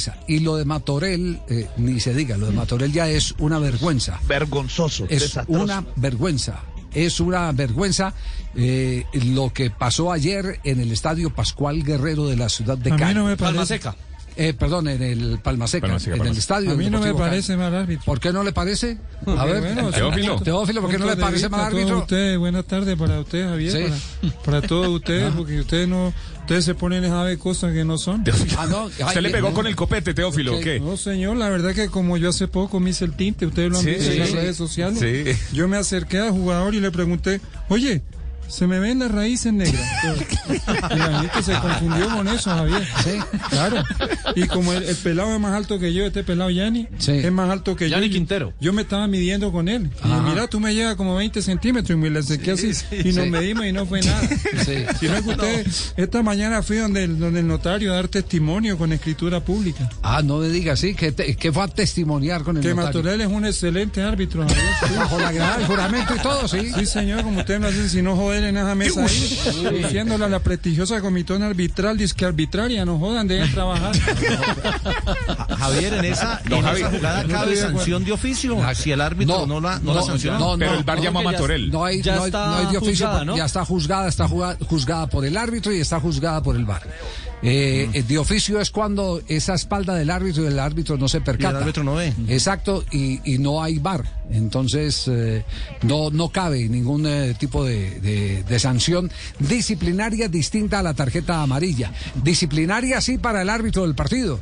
esa. Y lo de Matorel, eh, ni se diga, lo de Matorel ya es una vergüenza. Vergonzoso, Es desastroso. una vergüenza. Es una vergüenza eh, lo que pasó ayer en el estadio Pascual Guerrero de la ciudad de A mí Cali. no me parece. Eh, perdón, en el Palma Seca, Palma Seca, en el estadio. A mí no me parece mal árbitro. ¿Por qué no le parece? A Porque, ver, bueno, Teófilo. Teófilo, ¿por qué no le parece mal a árbitro? ustedes, buenas tardes para ustedes, Javier, Sí. para, para todos ustedes, porque ustedes no, ustedes se ponen a ver cosas que no son. Ah, no, ay, ¿Usted le pegó no. con el copete, Teófilo, o qué? No, señor, la verdad que como yo hace poco me hice el tinte, ustedes lo han Sí, visto sí, en las sí. redes sociales. Sí. Yo me acerqué al jugador y le pregunté, oye, se me ven las raíces negras. Y la gente se confundió con eso, Javier. Sí. Claro. Y como el, el pelado es más alto que yo, este pelado Yanni, Sí. es más alto que Yanni yo. Quintero. Yo me estaba midiendo con él. Y Ajá. mira, tú me llevas como 20 centímetros y me le acerqué así. y nos sí. medimos y no fue nada. Sí. Sino que usted, esta mañana fui donde el, donde el notario a dar testimonio con escritura pública. Ah, no me diga, sí, que, te- que fue a testimoniar con el Que notario. Matorel es un excelente árbitro. Javier. Sí. Bajo la grada juramento y todo, sí. Sí, señor, como usted me hace, si no joder en esa mesa ahí, diciéndole a la prestigiosa comitón arbitral, dice que arbitraria, no jodan, deben trabajar. Ja- Javier, en esa, Don en Javi, esa jugada no cabe sanción de oficio. Si el árbitro no, la, no, la sanciona. no, Pero no, el VAR no, llamó a Matorel. No hay, Ya no hay, está no hay de oficio, juzgada, ¿no? ya está juzgada, está juzgada por el árbitro y está juzgada por el VAR. Eh, eh, De oficio es cuando esa espalda del árbitro y el árbitro no se percata. árbitro no ve. Exacto, y, y no hay VAR. Entonces, eh, no, no cabe ningún eh, tipo de, de- de sanción disciplinaria distinta a la tarjeta amarilla. Disciplinaria sí para el árbitro del partido.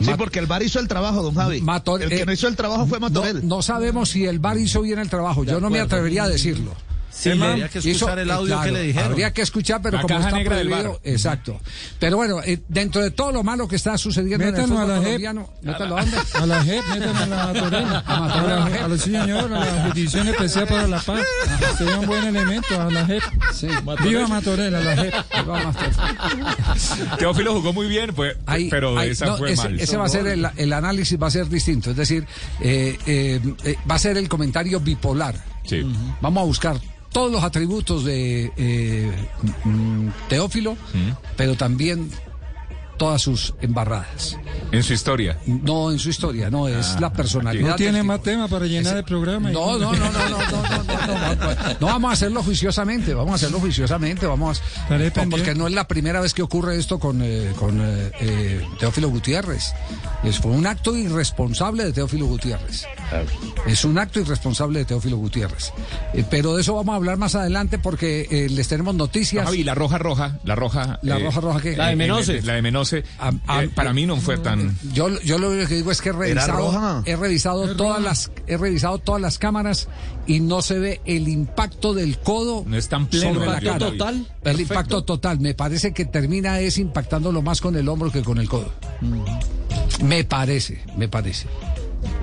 Sí, porque el VAR hizo el trabajo, don Javi. Mator- el que eh, no hizo el trabajo fue Matorel. no sabemos si el VAR hizo bien el trabajo. Yo no me atrevería a decirlo. Sí, habría que escuchar el eh, audio que claro, le dijeron. Habría que escuchar, pero La como está negra del prohibido, exacto. Pero bueno, eh, dentro de todo lo malo que está sucediendo en el Métanlo a fútbol la JEP. colombiano, métalo a dónde? A la JEP, métanme a la Matorena. A A Matorena, la, a la JEP. a la, sí, señor, a la Jurisdicción Especial para la Paz. Sería un buen elemento, a la JEP. Sí. Viva Matorena, a la JEP. Ahí va Master. Teófilo jugó muy bien, pues, Ahí- pero ahí- esa no, fue ese, mal. ese va a ser el, el análisis va a ser distinto, es decir, eh, eh, eh, va a ser el comentario bipolar. Sí. Vamos a buscar todos los atributos de eh, mm, Teófilo, pero también todas sus embarradas. En su historia. No en su historia, no, es Ah, la personalidad. No tiene más tema para llenar el programa. No, no, no, no, no, no, no, no, no, no, no vamos a hacerlo juiciosamente, vamos a hacerlo juiciosamente, vamos a, porque no es la primera vez que ocurre esto con, eh, con eh, eh, Teófilo Gutiérrez. Es fue un acto irresponsable de Teófilo Gutiérrez. Es un acto irresponsable de Teófilo Gutiérrez. Eh, pero de eso vamos a hablar más adelante porque eh, les tenemos noticias. Javi, la roja roja, la roja. La roja roja que- La de eh, Menose. eh, La de Menose. Eh, para mí no fue tan. Yo, yo lo único que digo es que he revisado, he revisado todas las, he revisado todas las cámaras y no se ve el impacto del codo No es tan pleno la impacto cara. total. El Perfecto. impacto total. Me parece que termina es impactándolo más con el hombro que con el codo. Me parece, me parece.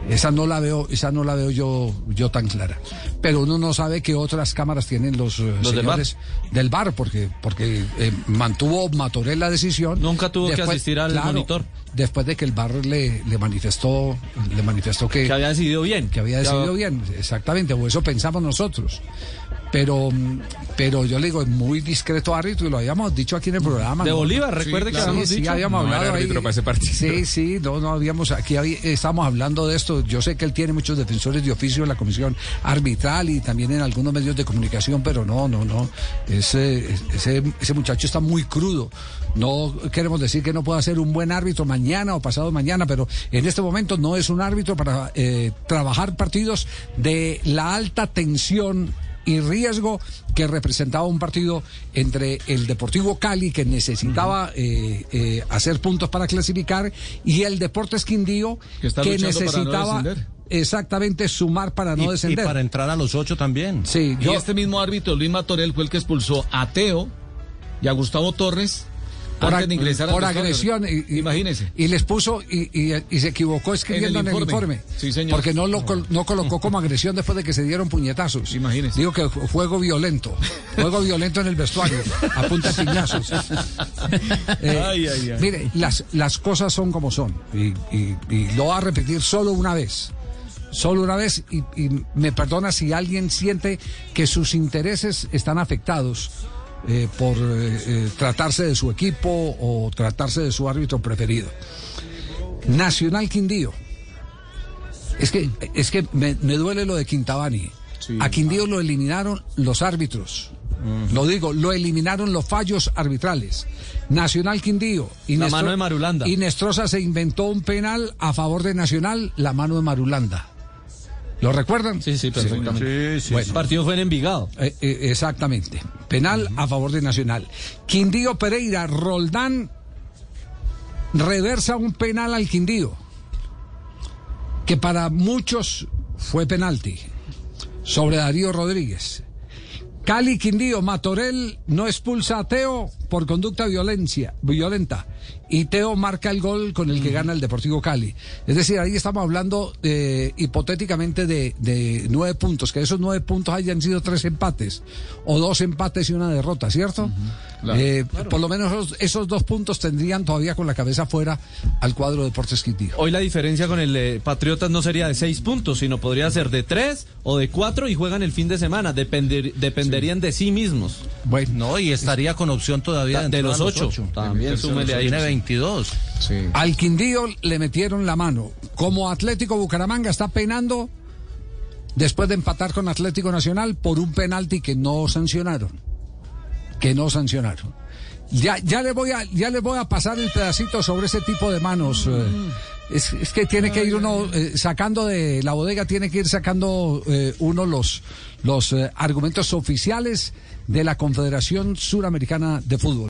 Esa no la veo, esa no la veo yo, yo tan clara. Pero uno no sabe qué otras cámaras tienen los, eh, del señores del bar, porque, porque eh, mantuvo Matorel la decisión. Nunca tuvo que asistir al monitor. Después de que el bar le, le manifestó, le manifestó que, Que había decidido bien. que había decidido bien, exactamente, o eso pensamos nosotros. Pero, pero yo le digo, es muy discreto árbitro y lo habíamos dicho aquí en el programa. De ¿no? Bolívar, recuerde que Sí, habíamos sí, dicho. habíamos No era hablado ahí. árbitro para ese partido. Sí, sí, no, no habíamos, aquí estamos hablando de esto. Yo sé que él tiene muchos defensores de oficio en la comisión arbitral y también en algunos medios de comunicación, pero no, no, no. Ese, ese, ese muchacho está muy crudo. No queremos decir que no pueda ser un buen árbitro mañana o pasado mañana, pero en este momento no es un árbitro para eh, trabajar partidos de la alta tensión y riesgo que representaba un partido entre el Deportivo Cali, que necesitaba eh, eh, hacer puntos para clasificar, y el Deportes Quindío, Que está que luchando para no necesitaba descender. exactamente sumar para no y, y descender. para entrar a los ocho también. Sí, Y yo, este mismo árbitro, Luis Matorel, fue el que expulsó a Teo y a Gustavo Torres por, antes de ingresar por agresión. Y, y- Imagínese. Y les puso y, y- y se equivocó escribiendo en En el, informe. Sí, señor. Porque no lo col- no colocó como agresión después de que se dieron puñetazos. Imagínese. Digo que ju- juego violento. Juego violento en el vestuario. A punta de piñazos. Eh, Ay, ay, ay. Mire, las, las cosas son como son. Y lo va a repetir solo una vez. Solo una vez. Y, y me perdona si alguien siente que sus intereses están afectados eh, por eh, eh, tratarse de su equipo o tratarse de su árbitro preferido. Nacional Quindío. Es que, es que me, me duele lo de Quintabani. A Quindío lo eliminaron los árbitros. Lo digo, lo eliminaron los fallos arbitrales. Nacional Quindío. La mano de Marulanda. Y Nestrosa se inventó un penal a favor de Nacional, la mano de Marulanda. ¿Lo recuerdan? Sí, sí, perfectamente. Sí, sí, El partido fue en Envigado. Eh, eh, exactamente. Penal a favor de Nacional. Quindío Pereira, Roldán reversa un penal al Quindío, que para muchos fue penalti sobre Darío Rodríguez. Cali Quindío, Matorel no expulsa a Teo por conducta violencia, violenta y Teo marca el gol con el que gana el Deportivo Cali. Es decir, ahí estamos hablando eh, hipotéticamente de, de, nueve puntos, que esos nueve puntos hayan sido tres empates o dos empates y una derrota, ¿cierto? claro, eh, claro. Por lo menos esos, esos, dos puntos tendrían todavía con la cabeza fuera al cuadro de Deportes Quindío. Hoy la diferencia con el eh, Patriotas no sería de seis puntos, sino podría ser de tres o de cuatro y juegan el fin de semana. Depender, dependerían sí. de sí mismos. Bueno, no, y estaría con opción todavía de, los, los ocho. ocho. También súmele ahí. Tiene 22. Sí. Al Quindío le metieron la mano. Como Atlético Bucaramanga está penando después de empatar con Atlético Nacional por un penalti que no sancionaron. Que no sancionaron. Ya, ya le voy a, ya le voy a pasar el pedacito sobre ese tipo de manos. Mm. Es, es, que tiene que ir uno eh, sacando de la bodega, tiene que ir sacando eh, uno los, los eh, argumentos oficiales de la Confederación Suramericana de Fútbol.